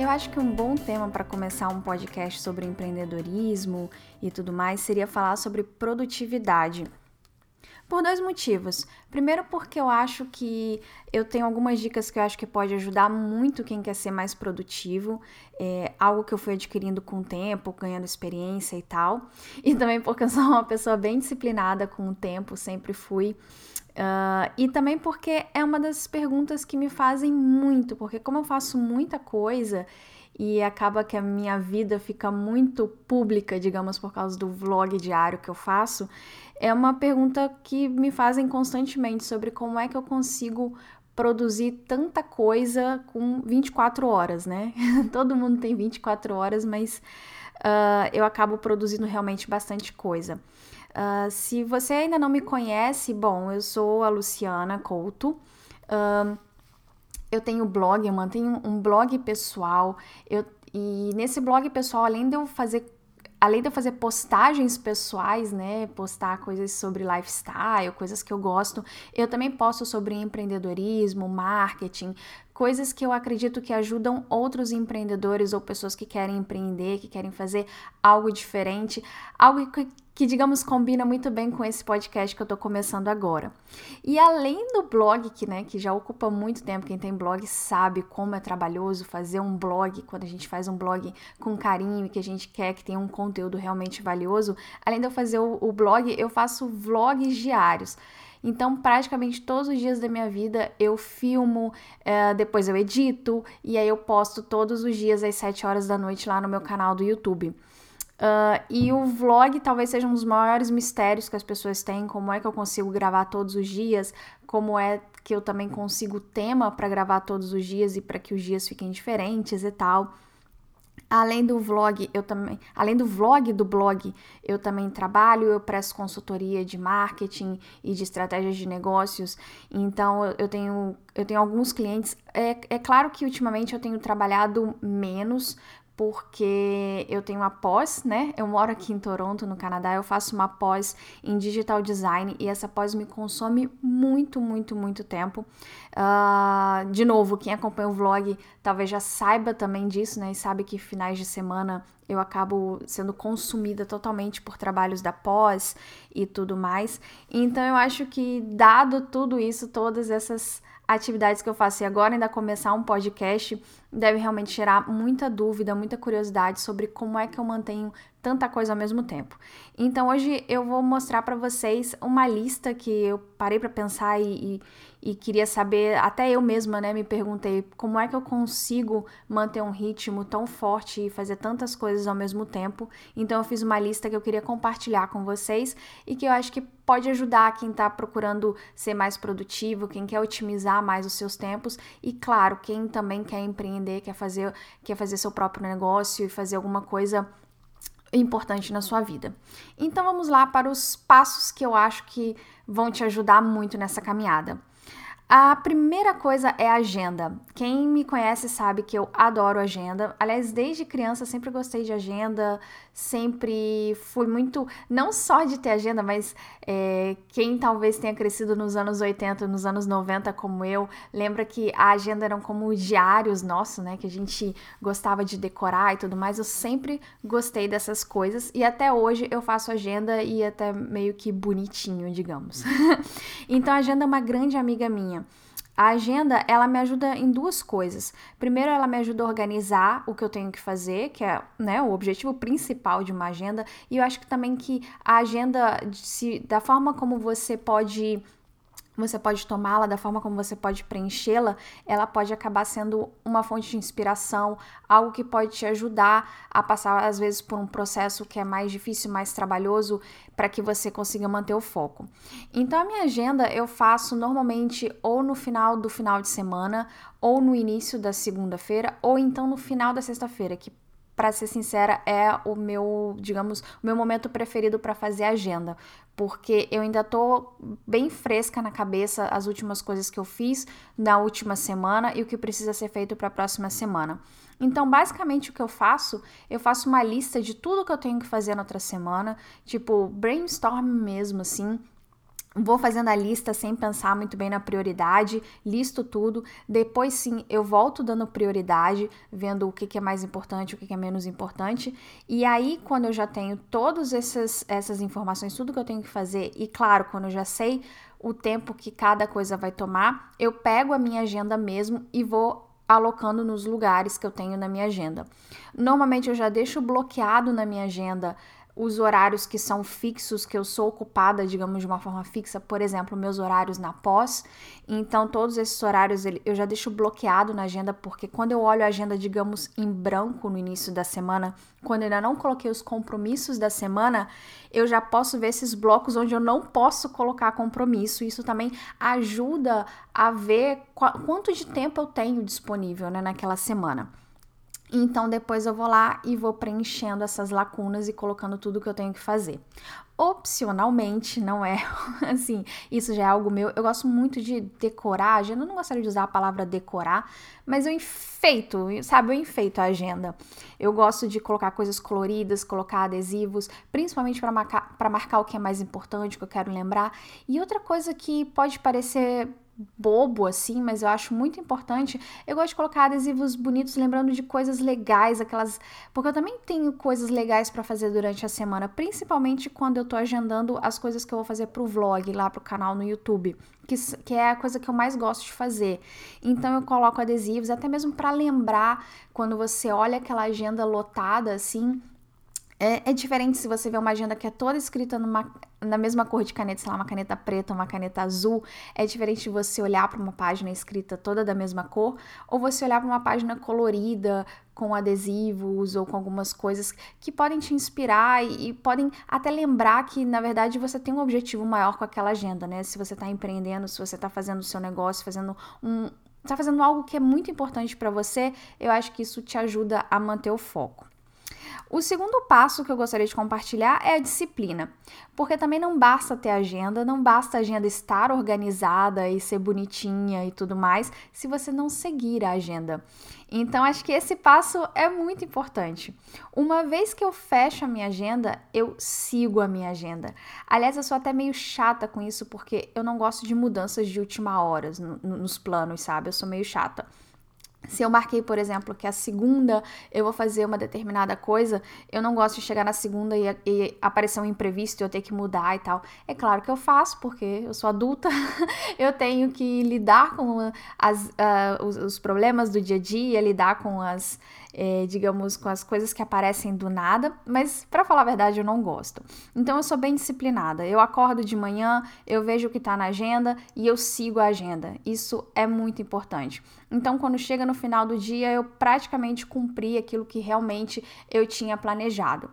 Eu acho que um bom tema para começar um podcast sobre empreendedorismo e tudo mais seria falar sobre produtividade. Por dois motivos. Primeiro, porque eu acho que eu tenho algumas dicas que eu acho que pode ajudar muito quem quer ser mais produtivo, é algo que eu fui adquirindo com o tempo, ganhando experiência e tal. E também porque eu sou uma pessoa bem disciplinada com o tempo, sempre fui. Uh, e também porque é uma das perguntas que me fazem muito, porque como eu faço muita coisa e acaba que a minha vida fica muito pública, digamos, por causa do vlog diário que eu faço, é uma pergunta que me fazem constantemente sobre como é que eu consigo produzir tanta coisa com 24 horas, né? Todo mundo tem 24 horas, mas uh, eu acabo produzindo realmente bastante coisa. Uh, se você ainda não me conhece, bom, eu sou a Luciana Couto. Uh, eu tenho blog, eu mantenho um blog pessoal. Eu, e nesse blog pessoal, além de eu fazer além de eu fazer postagens pessoais, né, postar coisas sobre lifestyle, coisas que eu gosto, eu também posto sobre empreendedorismo, marketing, coisas que eu acredito que ajudam outros empreendedores ou pessoas que querem empreender, que querem fazer algo diferente, algo que, que digamos combina muito bem com esse podcast que eu tô começando agora. E além do blog, que, né, que já ocupa muito tempo, quem tem blog sabe como é trabalhoso fazer um blog, quando a gente faz um blog com carinho, que a gente quer que tenha um conteúdo realmente valioso, além de eu fazer o, o blog, eu faço vlogs diários. Então, praticamente todos os dias da minha vida eu filmo, é, depois eu edito e aí eu posto todos os dias às 7 horas da noite lá no meu canal do YouTube. Uh, e o vlog talvez seja um dos maiores mistérios que as pessoas têm, como é que eu consigo gravar todos os dias, como é que eu também consigo tema para gravar todos os dias e para que os dias fiquem diferentes e tal. Além do vlog, eu também, além do vlog do blog, eu também trabalho, eu presto consultoria de marketing e de estratégias de negócios. Então eu tenho, eu tenho alguns clientes. É, é claro que ultimamente eu tenho trabalhado menos, porque eu tenho uma pós, né? Eu moro aqui em Toronto, no Canadá, eu faço uma pós em digital design e essa pós me consome muito, muito, muito tempo. Uh, de novo, quem acompanha o vlog talvez já saiba também disso, né? E sabe que finais de semana eu acabo sendo consumida totalmente por trabalhos da pós e tudo mais. Então eu acho que, dado tudo isso, todas essas atividades que eu faço e agora ainda começar um podcast deve realmente gerar muita dúvida, muita curiosidade sobre como é que eu mantenho tanta coisa ao mesmo tempo. Então hoje eu vou mostrar para vocês uma lista que eu parei para pensar e, e, e, queria saber, até eu mesma, né, me perguntei como é que eu consigo manter um ritmo tão forte e fazer tantas coisas ao mesmo tempo. Então eu fiz uma lista que eu queria compartilhar com vocês e que eu acho que pode ajudar quem está procurando ser mais produtivo, quem quer otimizar mais os seus tempos e claro, quem também quer empreender, quer fazer, quer fazer seu próprio negócio e fazer alguma coisa importante na sua vida. Então vamos lá para os passos que eu acho que vão te ajudar muito nessa caminhada. A primeira coisa é a agenda. Quem me conhece sabe que eu adoro agenda. Aliás, desde criança sempre gostei de agenda, sempre fui muito, não só de ter agenda, mas é, quem talvez tenha crescido nos anos 80, nos anos 90, como eu, lembra que a agenda eram como diários nossos, né? Que a gente gostava de decorar e tudo mais. Eu sempre gostei dessas coisas e até hoje eu faço agenda e até meio que bonitinho, digamos. então, a agenda é uma grande amiga minha. A agenda, ela me ajuda em duas coisas. Primeiro, ela me ajuda a organizar o que eu tenho que fazer, que é né, o objetivo principal de uma agenda. E eu acho que também que a agenda, se, da forma como você pode você pode tomá-la, da forma como você pode preenchê-la, ela pode acabar sendo uma fonte de inspiração, algo que pode te ajudar a passar, às vezes, por um processo que é mais difícil, mais trabalhoso, para que você consiga manter o foco. Então, a minha agenda eu faço normalmente ou no final do final de semana, ou no início da segunda-feira, ou então no final da sexta-feira, que para ser sincera, é o meu, digamos, o meu momento preferido para fazer agenda, porque eu ainda tô bem fresca na cabeça as últimas coisas que eu fiz na última semana e o que precisa ser feito para a próxima semana. Então, basicamente o que eu faço, eu faço uma lista de tudo que eu tenho que fazer na outra semana, tipo brainstorm mesmo assim, Vou fazendo a lista sem pensar muito bem na prioridade, listo tudo. Depois sim, eu volto dando prioridade, vendo o que, que é mais importante, o que, que é menos importante. E aí, quando eu já tenho todas essas, essas informações, tudo que eu tenho que fazer, e claro, quando eu já sei o tempo que cada coisa vai tomar, eu pego a minha agenda mesmo e vou alocando nos lugares que eu tenho na minha agenda. Normalmente eu já deixo bloqueado na minha agenda os horários que são fixos, que eu sou ocupada, digamos, de uma forma fixa, por exemplo, meus horários na pós. Então, todos esses horários eu já deixo bloqueado na agenda, porque quando eu olho a agenda, digamos, em branco no início da semana, quando eu ainda não coloquei os compromissos da semana, eu já posso ver esses blocos onde eu não posso colocar compromisso. Isso também ajuda a ver quanto de tempo eu tenho disponível né, naquela semana. Então depois eu vou lá e vou preenchendo essas lacunas e colocando tudo que eu tenho que fazer. Opcionalmente, não é assim, isso já é algo meu. Eu gosto muito de decorar a agenda, eu não gostaria de usar a palavra decorar, mas eu enfeito, sabe? Eu enfeito a agenda. Eu gosto de colocar coisas coloridas, colocar adesivos, principalmente para marcar, marcar o que é mais importante, que eu quero lembrar. E outra coisa que pode parecer bobo assim, mas eu acho muito importante. Eu gosto de colocar adesivos bonitos, lembrando de coisas legais, aquelas, porque eu também tenho coisas legais para fazer durante a semana, principalmente quando eu tô agendando as coisas que eu vou fazer pro vlog lá pro canal no YouTube, que, que é a coisa que eu mais gosto de fazer. Então eu coloco adesivos até mesmo para lembrar quando você olha aquela agenda lotada assim, é, é, diferente se você vê uma agenda que é toda escrita numa, na mesma cor de caneta, sei lá, uma caneta preta, uma caneta azul. É diferente de você olhar para uma página escrita toda da mesma cor, ou você olhar para uma página colorida, com adesivos ou com algumas coisas que podem te inspirar e, e, podem até lembrar que, na verdade, você tem um objetivo maior com aquela agenda, né? Se você está empreendendo, se você está fazendo o seu negócio, fazendo um. Está fazendo algo que é muito importante para você, eu acho que isso te ajuda a manter o foco. O segundo passo que eu gostaria de compartilhar é a disciplina, porque também não basta ter agenda, não basta a agenda estar organizada e ser bonitinha e tudo mais, se você não seguir a agenda. Então, acho que esse passo é muito importante. Uma vez que eu fecho a minha agenda, eu sigo a minha agenda. Aliás, eu sou até meio chata com isso, porque eu não gosto de mudanças de última hora nos planos, sabe? Eu sou meio chata. Se eu marquei, por exemplo, que a segunda eu vou fazer uma determinada coisa, eu não gosto de chegar na segunda e, e aparecer um imprevisto e eu ter que mudar e tal. É claro que eu faço, porque eu sou adulta, eu tenho que lidar com as, uh, os, os, problemas do dia a dia, lidar com as, eh, digamos, com as coisas que aparecem do nada, mas para falar a verdade, eu não gosto. Então eu sou bem disciplinada. Eu acordo de manhã, eu vejo o que está na agenda e eu sigo a agenda. Isso é muito importante. Então, quando chega no final do dia, eu praticamente cumpri aquilo que realmente eu tinha planejado.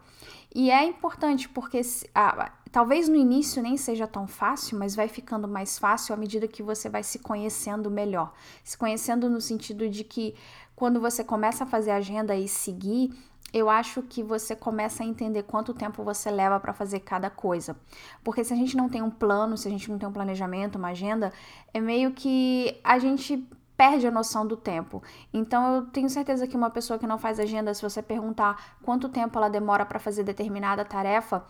E é importante porque ah, talvez no início nem seja tão fácil, mas vai ficando mais fácil à medida que você vai se conhecendo melhor. Se conhecendo no sentido de que quando você começa a fazer agenda e seguir, eu acho que você começa a entender quanto tempo você leva para fazer cada coisa. Porque se a gente não tem um plano, se a gente não tem um planejamento, uma agenda, é meio que a gente perde a noção do tempo. Então eu tenho certeza que uma pessoa que não faz agenda, se você perguntar quanto tempo ela demora para fazer determinada tarefa,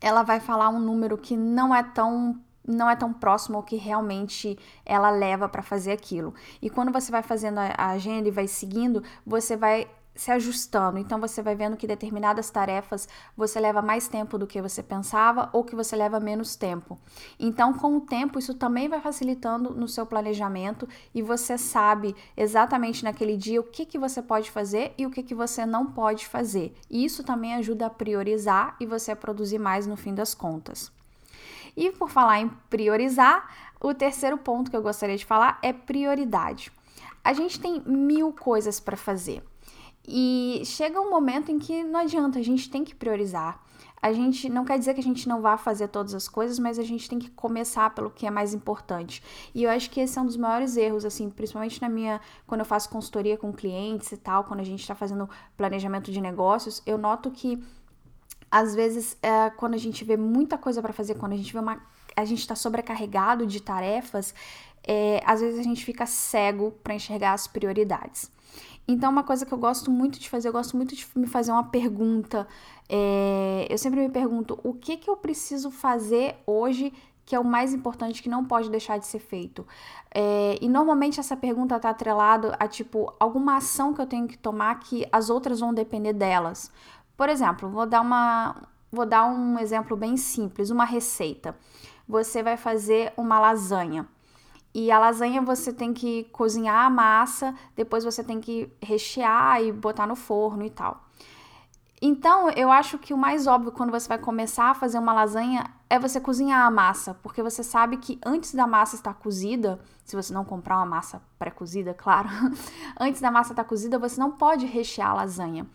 ela vai falar um número que não é tão não é tão próximo ao que realmente ela leva para fazer aquilo. E quando você vai fazendo a agenda e vai seguindo, você vai se ajustando. Então você vai vendo que determinadas tarefas você leva mais tempo do que você pensava ou que você leva menos tempo. Então, com o tempo, isso também vai facilitando no seu planejamento e você sabe exatamente naquele dia o que, que você pode fazer e o que, que você não pode fazer. E isso também ajuda a priorizar e você a produzir mais no fim das contas. E por falar em priorizar, o terceiro ponto que eu gostaria de falar é prioridade. A gente tem mil coisas para fazer. E chega um momento em que não adianta, a gente tem que priorizar. A gente não quer dizer que a gente não vá fazer todas as coisas, mas a gente tem que começar pelo que é mais importante. E eu acho que esse é um dos maiores erros, assim, principalmente na minha. Quando eu faço consultoria com clientes e tal, quando a gente está fazendo planejamento de negócios, eu noto que às vezes, é, quando a gente vê muita coisa para fazer, quando a gente vê uma. A gente está sobrecarregado de tarefas, é, às vezes a gente fica cego para enxergar as prioridades. Então, uma coisa que eu gosto muito de fazer, eu gosto muito de me fazer uma pergunta. É, eu sempre me pergunto o que, que eu preciso fazer hoje que é o mais importante, que não pode deixar de ser feito. É, e normalmente essa pergunta está atrelada a tipo alguma ação que eu tenho que tomar que as outras vão depender delas. Por exemplo, vou dar uma, vou dar um exemplo bem simples, uma receita. Você vai fazer uma lasanha. E a lasanha você tem que cozinhar a massa, depois você tem que rechear e botar no forno e tal. Então, eu acho que o mais óbvio quando você vai começar a fazer uma lasanha é você cozinhar a massa, porque você sabe que antes da massa estar cozida, se você não comprar uma massa pré-cozida, claro, antes da massa estar cozida, você não pode rechear a lasanha.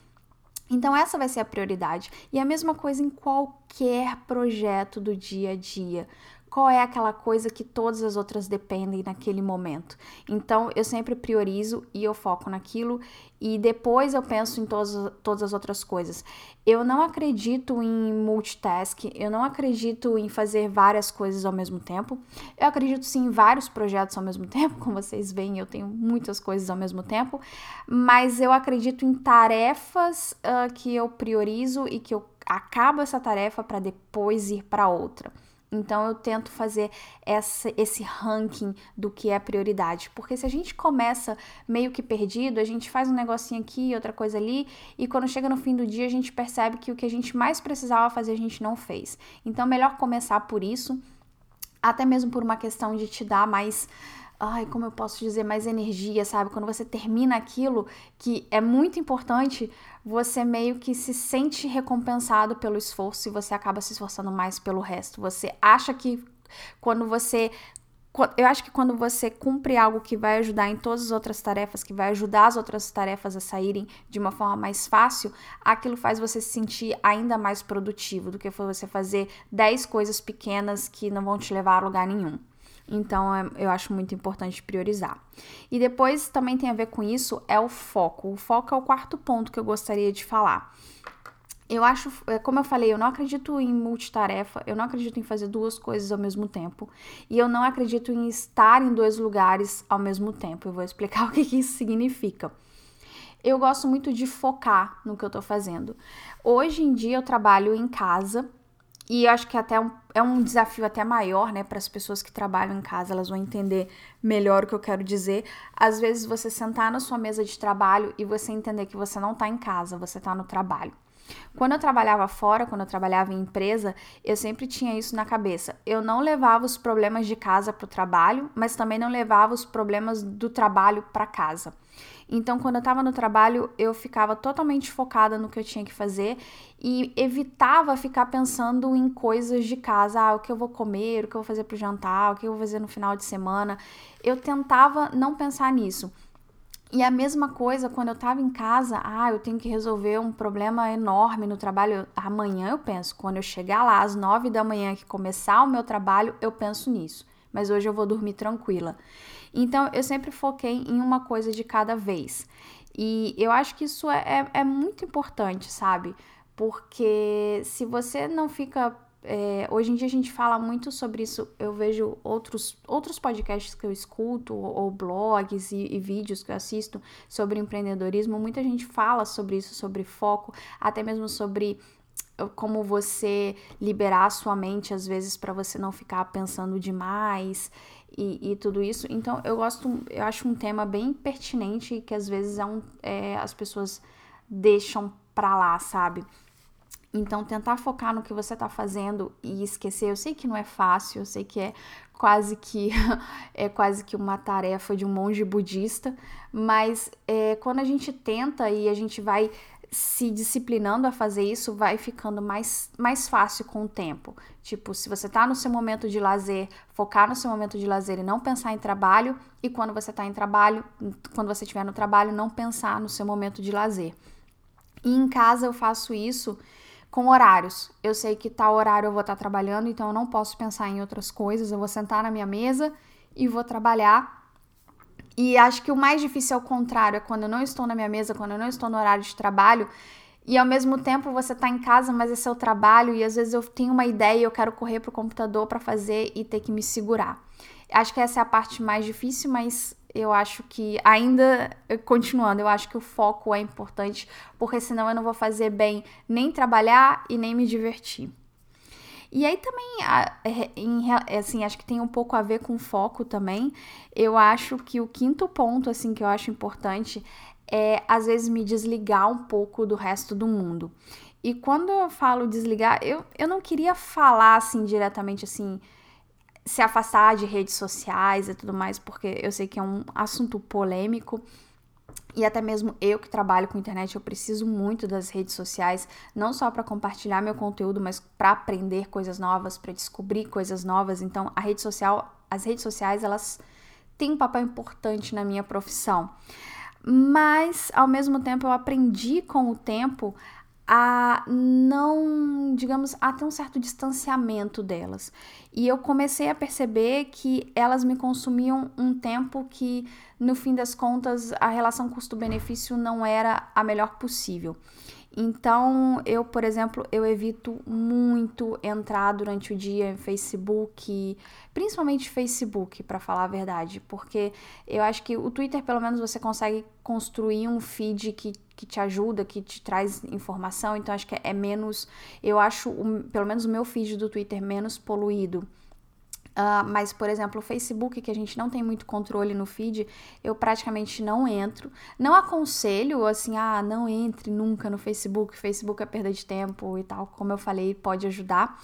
Então, essa vai ser a prioridade. E a mesma coisa em qualquer projeto do dia a dia qual é aquela coisa que todas as outras dependem naquele momento. Então eu sempre priorizo e eu foco naquilo e depois eu penso em todas, todas as outras coisas. Eu não acredito em multitask, eu não acredito em fazer várias coisas ao mesmo tempo. Eu acredito sim em vários projetos ao mesmo tempo, como vocês veem, eu tenho muitas coisas ao mesmo tempo, mas eu acredito em tarefas uh, que eu priorizo e que eu acabo essa tarefa para depois ir para outra. Então eu tento fazer essa, esse ranking do que é prioridade, porque se a gente começa meio que perdido, a gente faz um negocinho aqui, outra coisa ali, e quando chega no fim do dia a gente percebe que o que a gente mais precisava fazer a gente não fez. Então melhor começar por isso, até mesmo por uma questão de te dar mais ai, como eu posso dizer, mais energia, sabe? Quando você termina aquilo que é muito importante, você meio que se sente recompensado pelo esforço e você acaba se esforçando mais pelo resto. Você acha que quando você eu acho que quando você cumpre algo que vai ajudar em todas as outras tarefas, que vai ajudar as outras tarefas a saírem de uma forma mais fácil, aquilo faz você se sentir ainda mais produtivo do que você fazer 10 coisas pequenas que não vão te levar a lugar nenhum. Então, é, eu acho muito importante priorizar. E depois também tem a ver com isso é o foco. O foco é o quarto ponto que eu gostaria de falar. Eu acho, é, como eu falei, eu não acredito em multitarefa, eu não acredito em fazer duas coisas ao mesmo tempo. E eu não acredito em estar em dois lugares ao mesmo tempo. Eu vou explicar o que, que isso significa. Eu gosto muito de focar no que eu tô fazendo. Hoje em dia eu trabalho em casa e acho que até um, é um desafio até maior, né, para as pessoas que trabalham em casa, elas vão entender melhor o que eu quero dizer. Às vezes você sentar na sua mesa de trabalho e você entender que você não está em casa, você está no trabalho. Quando eu trabalhava fora, quando eu trabalhava em empresa, eu sempre tinha isso na cabeça. Eu não levava os problemas de casa para o trabalho, mas também não levava os problemas do trabalho para casa. Então, quando eu estava no trabalho, eu ficava totalmente focada no que eu tinha que fazer e evitava ficar pensando em coisas de casa, ah, o que eu vou comer, o que eu vou fazer para o jantar, o que eu vou fazer no final de semana. Eu tentava não pensar nisso. E a mesma coisa quando eu tava em casa, ah, eu tenho que resolver um problema enorme no trabalho. Amanhã eu penso, quando eu chegar lá às nove da manhã que começar o meu trabalho, eu penso nisso. Mas hoje eu vou dormir tranquila. Então eu sempre foquei em uma coisa de cada vez. E eu acho que isso é, é, é muito importante, sabe? Porque se você não fica é, hoje em dia a gente fala muito sobre isso. Eu vejo outros, outros podcasts que eu escuto, ou, ou blogs e, e, vídeos que eu assisto sobre empreendedorismo. Muita gente fala sobre isso, sobre foco, até mesmo sobre como você liberar a sua mente, às vezes, para você não ficar pensando demais e, e, tudo isso. Então, eu gosto, eu acho um tema bem pertinente que às vezes é um, é, as pessoas deixam pra lá, sabe? Então, tentar focar no que você está fazendo e esquecer, eu sei que não é fácil, eu sei que é quase que é quase que uma tarefa de um monge budista, mas é, quando a gente tenta e a gente vai se disciplinando a fazer isso, vai ficando mais, mais fácil com o tempo. Tipo, se você tá no seu momento de lazer, focar no seu momento de lazer e não pensar em trabalho, e quando você tá em trabalho, quando você estiver no trabalho, não pensar no seu momento de lazer. E em casa eu faço isso com horários. Eu sei que tal horário eu vou estar tá trabalhando, então eu não posso pensar em outras coisas. Eu vou sentar na minha mesa e vou trabalhar e acho que o mais difícil é o contrário, é quando eu não estou na minha mesa, quando eu não estou no horário de trabalho, e ao mesmo tempo você está em casa, mas é seu trabalho, e às vezes eu tenho uma ideia e eu quero correr pro computador para fazer e ter que me segurar. Acho que essa é a parte mais difícil, mas eu acho que ainda continuando, eu acho que o foco é importante, porque senão eu não vou fazer bem nem trabalhar e nem me divertir. E aí também, é, em, assim, acho que tem um pouco a ver com foco também. Eu acho que o quinto ponto, assim, que eu acho importante é, às vezes, me desligar um pouco do resto do mundo. E quando eu falo desligar, eu, eu não queria falar, assim, diretamente, assim, se afastar de redes sociais e tudo mais, porque eu sei que é um assunto polêmico. E até mesmo eu que trabalho com internet, eu preciso muito das redes sociais, não só para compartilhar meu conteúdo, mas para aprender coisas novas, para descobrir coisas novas. Então, a rede social, as redes sociais, elas têm um papel importante na minha profissão. Mas, ao mesmo tempo, eu aprendi com o tempo a não, digamos, a ter um certo distanciamento delas. E eu comecei a perceber que elas me consumiam um tempo que, no fim das contas, a relação custo-benefício não era a melhor possível. Então, eu, por exemplo, eu evito muito entrar durante o dia em Facebook, principalmente Facebook, para falar a verdade, porque eu acho que o Twitter, pelo menos, você consegue construir um feed que, que te ajuda, que te traz informação, então acho que é menos, eu acho, pelo menos o meu feed do Twitter menos poluído. Uh, mas, por exemplo, o Facebook, que a gente não tem muito controle no feed, eu praticamente não entro. Não aconselho, assim, ah, não entre nunca no Facebook, Facebook é perda de tempo e tal, como eu falei, pode ajudar.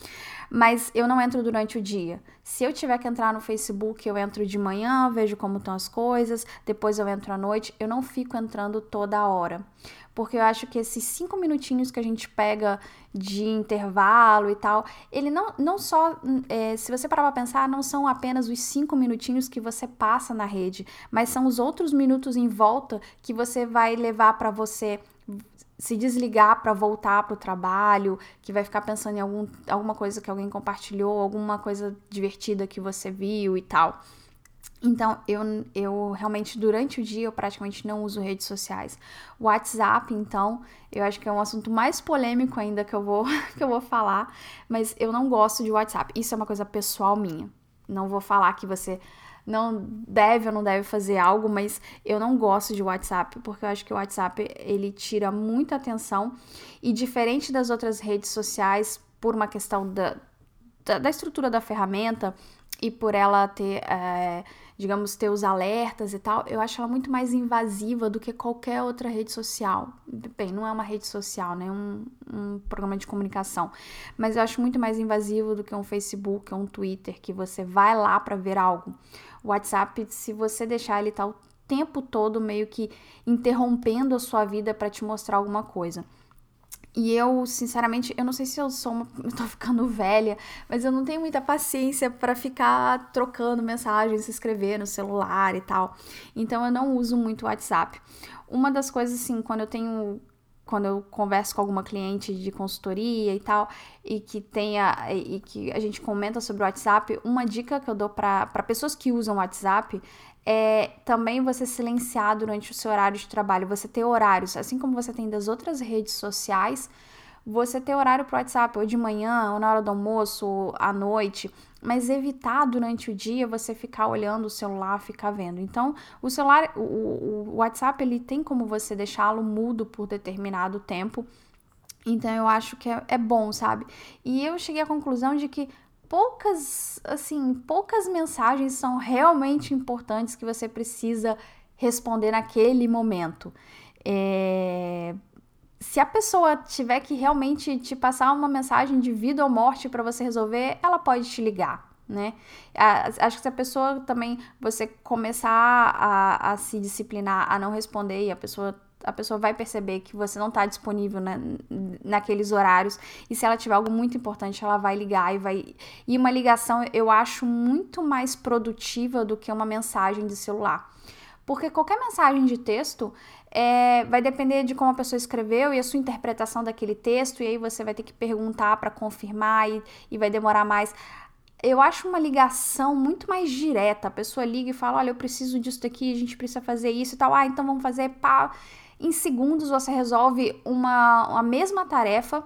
Mas eu não entro durante o dia. Se eu tiver que entrar no Facebook, eu entro de manhã, vejo como estão as coisas, depois eu entro à noite, eu não fico entrando toda hora porque eu acho que esses cinco minutinhos que a gente pega de intervalo e tal, ele não, não só, é, se você parar pra pensar, não são apenas os cinco minutinhos que você passa na rede, mas são os outros minutos em volta que você vai levar para você se desligar para voltar para o trabalho, que vai ficar pensando em algum, alguma coisa que alguém compartilhou, alguma coisa divertida que você viu e tal. Então, eu, eu realmente, durante o dia, eu praticamente não uso redes sociais. WhatsApp, então, eu acho que é um assunto mais polêmico ainda que eu vou, que eu vou falar, mas eu não gosto de WhatsApp. Isso é uma coisa pessoal minha. Não vou falar que você não deve ou não deve fazer algo, mas eu não gosto de WhatsApp, porque eu acho que o WhatsApp, ele tira muita atenção e diferente das outras redes sociais, por uma questão da, da, da estrutura da ferramenta e por ela ter... É, digamos, ter os alertas e tal, eu acho ela muito mais invasiva do que qualquer outra rede social. Bem, não é uma rede social, né? Um, um programa de comunicação. Mas eu acho muito mais invasivo do que um Facebook, um Twitter, que você vai lá para ver algo. O WhatsApp, se você deixar ele tá o tempo todo meio que interrompendo a sua vida para te mostrar alguma coisa. E eu, sinceramente, eu não sei se eu sou uma, eu tô ficando velha, mas eu não tenho muita paciência para ficar trocando mensagens, se escrever no celular e tal. Então eu não uso muito o WhatsApp. Uma das coisas assim, quando eu tenho quando eu converso com alguma cliente de consultoria e tal, e que tenha e que a gente comenta sobre o WhatsApp, uma dica que eu dou para pessoas que usam o WhatsApp é também você silenciar durante o seu horário de trabalho, você ter horários, assim como você tem das outras redes sociais, você ter horário para o WhatsApp, ou de manhã, ou na hora do almoço, ou à noite, mas evitar durante o dia você ficar olhando o celular, ficar vendo. Então, o celular, o, o WhatsApp, ele tem como você deixá-lo mudo por determinado tempo. Então, eu acho que é, é bom, sabe? E eu cheguei à conclusão de que poucas, assim, poucas mensagens são realmente importantes que você precisa responder naquele momento. É... Se a pessoa tiver que realmente te passar uma mensagem de vida ou morte para você resolver, ela pode te ligar, né? Acho que se a pessoa também, você começar a, a se disciplinar a não responder e a pessoa a pessoa vai perceber que você não está disponível na, naqueles horários. E se ela tiver algo muito importante, ela vai ligar e vai. E uma ligação eu acho muito mais produtiva do que uma mensagem de celular. Porque qualquer mensagem de texto é, vai depender de como a pessoa escreveu e a sua interpretação daquele texto, e aí você vai ter que perguntar para confirmar e, e vai demorar mais eu acho uma ligação muito mais direta. A pessoa liga e fala: Olha, eu preciso disso daqui, a gente precisa fazer isso e tal. Ah, então vamos fazer. Pá. Em segundos você resolve uma, a mesma tarefa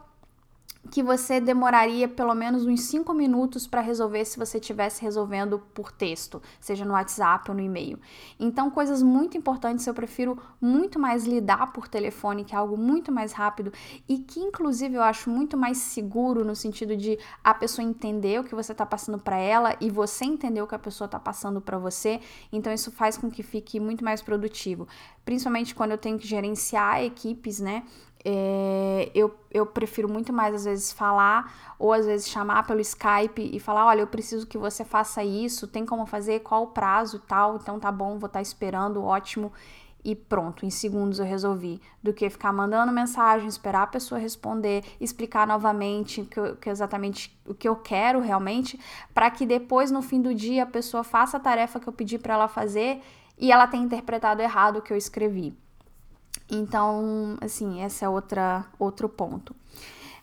que você demoraria pelo menos uns 5 minutos para resolver se você estivesse resolvendo por texto, seja no WhatsApp ou no e-mail. Então, coisas muito importantes eu prefiro muito mais lidar por telefone, que é algo muito mais rápido e que, inclusive, eu acho muito mais seguro no sentido de a pessoa entender o que você está passando para ela e você entender o que a pessoa está passando para você. Então, isso faz com que fique muito mais produtivo, principalmente quando eu tenho que gerenciar equipes, né? É, eu, eu prefiro muito mais, às vezes, falar ou às vezes chamar pelo Skype e falar: olha, eu preciso que você faça isso, tem como fazer, qual o prazo tal, então tá bom, vou estar tá esperando, ótimo. E pronto, em segundos eu resolvi. Do que ficar mandando mensagem, esperar a pessoa responder, explicar novamente que, que exatamente o que eu quero realmente, para que depois, no fim do dia, a pessoa faça a tarefa que eu pedi para ela fazer e ela tenha interpretado errado o que eu escrevi. Então, assim, esse é outra, outro ponto.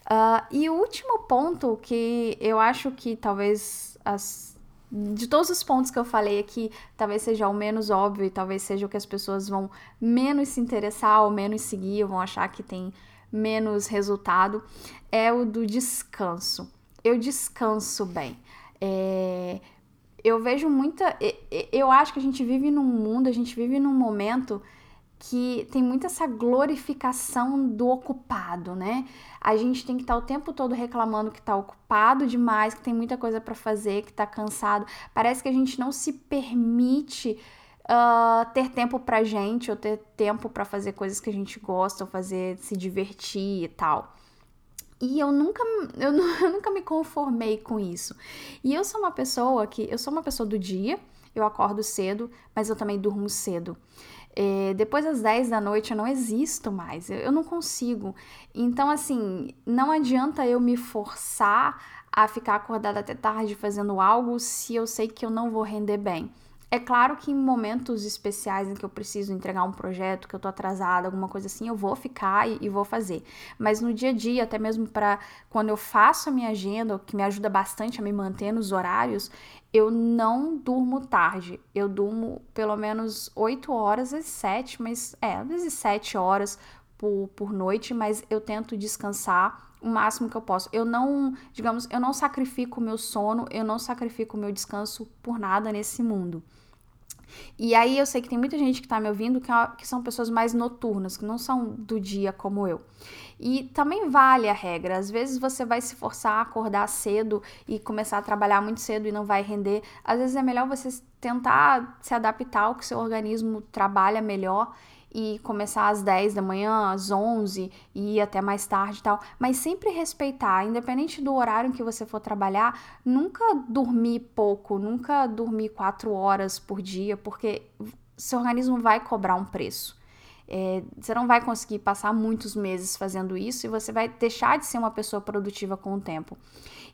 Uh, e o último ponto que eu acho que talvez as, de todos os pontos que eu falei aqui, talvez seja o menos óbvio e talvez seja o que as pessoas vão menos se interessar ou menos seguir, ou vão achar que tem menos resultado, é o do descanso. Eu descanso bem. É, eu vejo muita. Eu acho que a gente vive num mundo, a gente vive num momento que tem muito essa glorificação do ocupado, né? A gente tem que estar tá o tempo todo reclamando que está ocupado demais, que tem muita coisa para fazer, que está cansado. Parece que a gente não se permite uh, ter tempo pra gente ou ter tempo para fazer coisas que a gente gosta, ou fazer se divertir e tal. E eu nunca, eu, eu nunca me conformei com isso. E eu sou uma pessoa que eu sou uma pessoa do dia, eu acordo cedo, mas eu também durmo cedo. É, depois das 10 da noite eu não existo mais, eu, eu não consigo. Então, assim, não adianta eu me forçar a ficar acordada até tarde fazendo algo se eu sei que eu não vou render bem. É claro que em momentos especiais em que eu preciso entregar um projeto, que eu tô atrasada, alguma coisa assim, eu vou ficar e, e vou fazer. Mas no dia a dia, até mesmo para quando eu faço a minha agenda, que me ajuda bastante a me manter nos horários, eu não durmo tarde. Eu durmo pelo menos 8 horas, às vezes 7, mas é, às vezes 7 horas por, por noite, mas eu tento descansar o máximo que eu posso. Eu não, digamos, eu não sacrifico o meu sono, eu não sacrifico o meu descanso por nada nesse mundo. E aí eu sei que tem muita gente que está me ouvindo que, é, que são pessoas mais noturnas, que não são do dia como eu. E também vale a regra. Às vezes você vai se forçar a acordar cedo e começar a trabalhar muito cedo e não vai render. Às vezes é melhor você tentar se adaptar ao que seu organismo trabalha melhor e começar às 10 da manhã, às 11 e ir até mais tarde e tal, mas sempre respeitar, independente do horário que você for trabalhar, nunca dormir pouco, nunca dormir 4 horas por dia, porque seu organismo vai cobrar um preço. É, você não vai conseguir passar muitos meses fazendo isso e você vai deixar de ser uma pessoa produtiva com o tempo.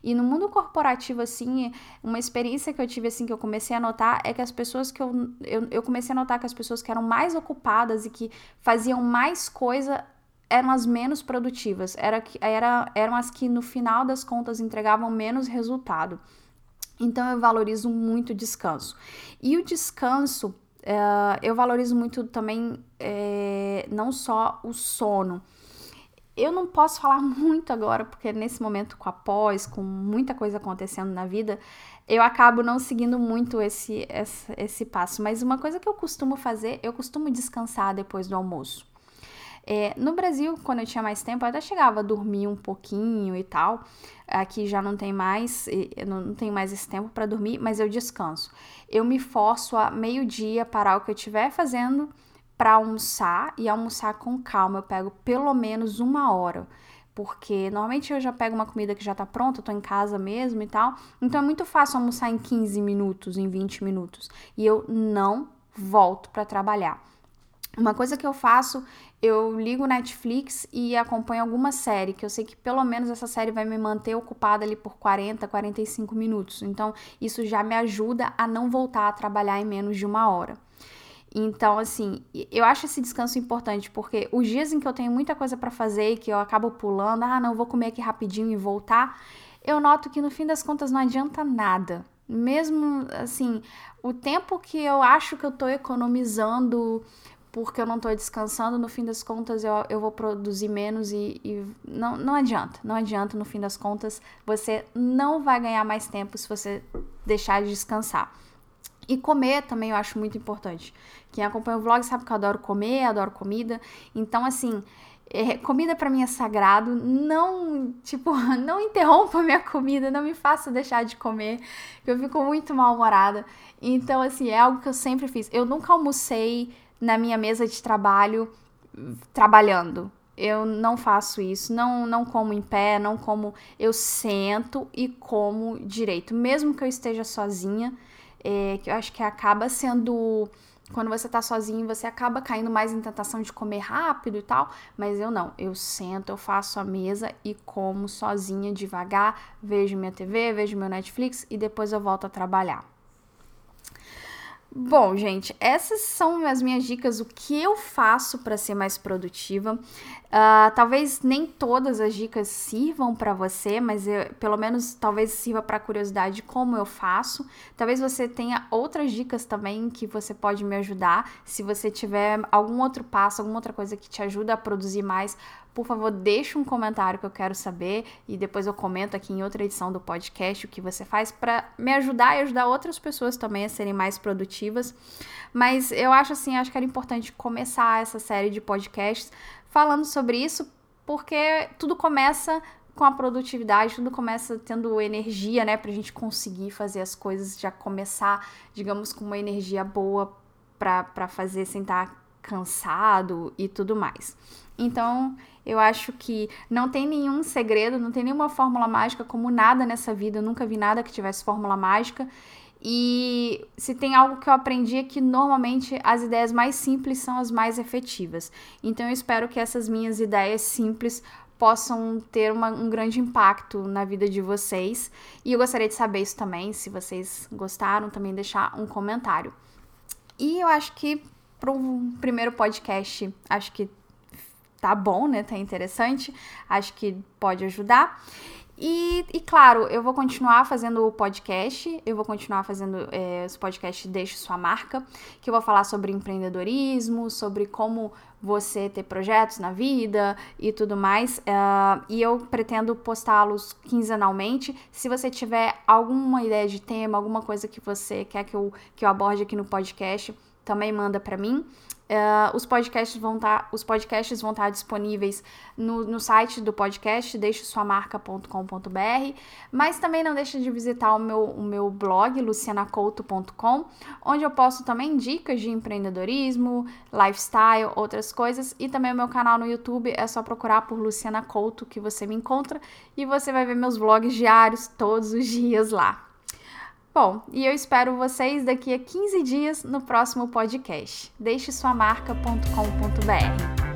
E no mundo corporativo, assim, uma experiência que eu tive, assim, que eu comecei a notar é que as pessoas que eu, eu, eu comecei a notar que as pessoas que eram mais ocupadas e que faziam mais coisa eram as menos produtivas, era, era, eram as que no final das contas entregavam menos resultado. Então eu valorizo muito o descanso. E o descanso, uh, eu valorizo muito também é, não só o sono, eu não posso falar muito agora, porque nesse momento com a pós, com muita coisa acontecendo na vida, eu acabo não seguindo muito esse, esse, esse passo. Mas uma coisa que eu costumo fazer, eu costumo descansar depois do almoço. É, no Brasil, quando eu tinha mais tempo, eu até chegava a dormir um pouquinho e tal. Aqui já não tem mais, não tenho mais esse tempo para dormir, mas eu descanso. Eu me forço a meio-dia parar o que eu estiver fazendo para almoçar e almoçar com calma. Eu pego pelo menos uma hora. Porque normalmente eu já pego uma comida que já tá pronta, eu tô em casa mesmo e tal. Então é muito fácil almoçar em 15 minutos, em 20 minutos. E eu não volto para trabalhar. Uma coisa que eu faço, eu ligo Netflix e acompanho alguma série, que eu sei que pelo menos essa série vai me manter ocupada ali por 40, 45 minutos. Então, isso já me ajuda a não voltar a trabalhar em menos de uma hora. Então, assim, eu acho esse descanso importante, porque os dias em que eu tenho muita coisa para fazer e que eu acabo pulando, ah, não, vou comer aqui rapidinho e voltar, eu noto que no fim das contas não adianta nada. Mesmo assim, o tempo que eu acho que eu tô economizando porque eu não tô descansando, no fim das contas eu, eu vou produzir menos e, e não, não adianta. Não adianta, no fim das contas, você não vai ganhar mais tempo se você deixar de descansar. E comer também eu acho muito importante. Quem acompanha o vlog sabe que eu adoro comer, adoro comida. Então, assim, é, comida para mim é sagrado. Não, tipo, não interrompa minha comida, não me faça deixar de comer, que eu fico muito mal-humorada. Então, assim, é algo que eu sempre fiz. Eu nunca almocei na minha mesa de trabalho trabalhando. Eu não faço isso, não, não como em pé, não como. Eu sento e como direito, mesmo que eu esteja sozinha, é, que eu acho que acaba sendo. Quando você tá sozinho, você acaba caindo mais em tentação de comer rápido e tal, mas eu não. Eu sento, eu faço a mesa e como sozinha, devagar, vejo minha TV, vejo meu Netflix e depois eu volto a trabalhar. Bom, gente, essas são as minhas dicas, o que eu faço para ser mais produtiva. Uh, talvez nem todas as dicas sirvam para você, mas eu, pelo menos talvez sirva para curiosidade como eu faço. Talvez você tenha outras dicas também que você pode me ajudar. Se você tiver algum outro passo, alguma outra coisa que te ajuda a produzir mais, por favor, deixe um comentário que eu quero saber e depois eu comento aqui em outra edição do podcast o que você faz para me ajudar e ajudar outras pessoas também a serem mais produtivas. Mas eu acho assim, acho que era importante começar essa série de podcasts falando sobre isso, porque tudo começa com a produtividade, tudo começa tendo energia, né, pra gente conseguir fazer as coisas, já começar, digamos, com uma energia boa para fazer sem estar cansado e tudo mais. Então, eu acho que não tem nenhum segredo, não tem nenhuma fórmula mágica, como nada nessa vida. Eu nunca vi nada que tivesse fórmula mágica. E se tem algo que eu aprendi é que normalmente as ideias mais simples são as mais efetivas. Então eu espero que essas minhas ideias simples possam ter uma, um grande impacto na vida de vocês. E eu gostaria de saber isso também, se vocês gostaram, também deixar um comentário. E eu acho que para um primeiro podcast, acho que tá bom, né? Tá interessante. Acho que pode ajudar. E, e, claro, eu vou continuar fazendo o podcast, eu vou continuar fazendo é, os podcasts Deixe Sua Marca, que eu vou falar sobre empreendedorismo, sobre como você ter projetos na vida e tudo mais. Uh, e eu pretendo postá-los quinzenalmente. Se você tiver alguma ideia de tema, alguma coisa que você quer que eu, que eu aborde aqui no podcast, também manda para mim. Uh, os podcasts vão estar tá, os podcasts vão estar tá disponíveis no, no site do podcast deixesuamarca.com.br mas também não deixe de visitar o meu, o meu blog lucianacouto.com onde eu posto também dicas de empreendedorismo, lifestyle, outras coisas e também o meu canal no YouTube é só procurar por Luciana Couto que você me encontra e você vai ver meus vlogs diários todos os dias lá. Bom, e eu espero vocês daqui a 15 dias no próximo podcast. Deixe sua marca.com.br.